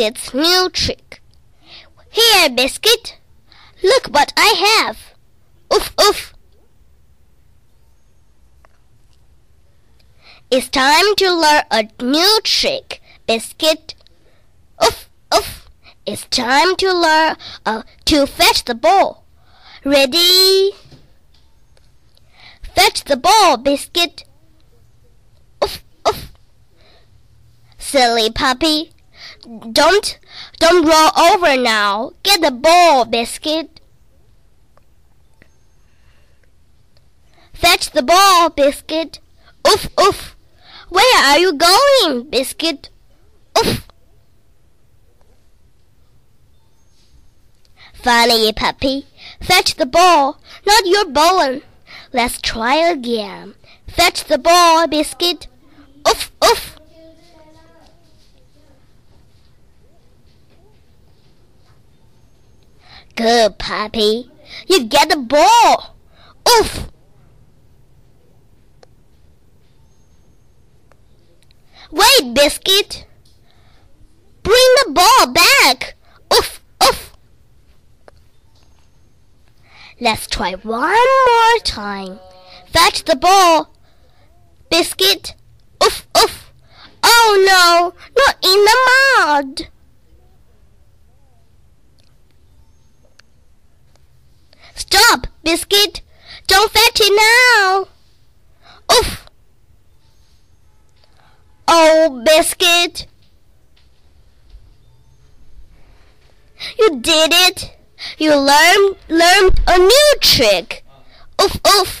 Biscuit's new trick. Here, Biscuit. Look what I have. Oof, oof. It's time to learn a new trick, Biscuit. Oof, oof. It's time to learn uh, to fetch the ball. Ready? Fetch the ball, Biscuit. Oof, oof. Silly puppy. Don't, don't roll over now. Get the ball, Biscuit. Fetch the ball, Biscuit. Oof, oof. Where are you going, Biscuit? Oof. Funny puppy. Fetch the ball, not your bone. Let's try again. Fetch the ball, Biscuit. Oof, oof. Good puppy. You get the ball. Oof. Wait, Biscuit. Bring the ball back. Oof, oof. Let's try one more time. Fetch the ball. Biscuit. Oof, oof. Oh no, not in the mud. Biscuit. Don't fetch it now. Oof. Oh, Biscuit. You did it. You learned learned a new trick. Oof oof.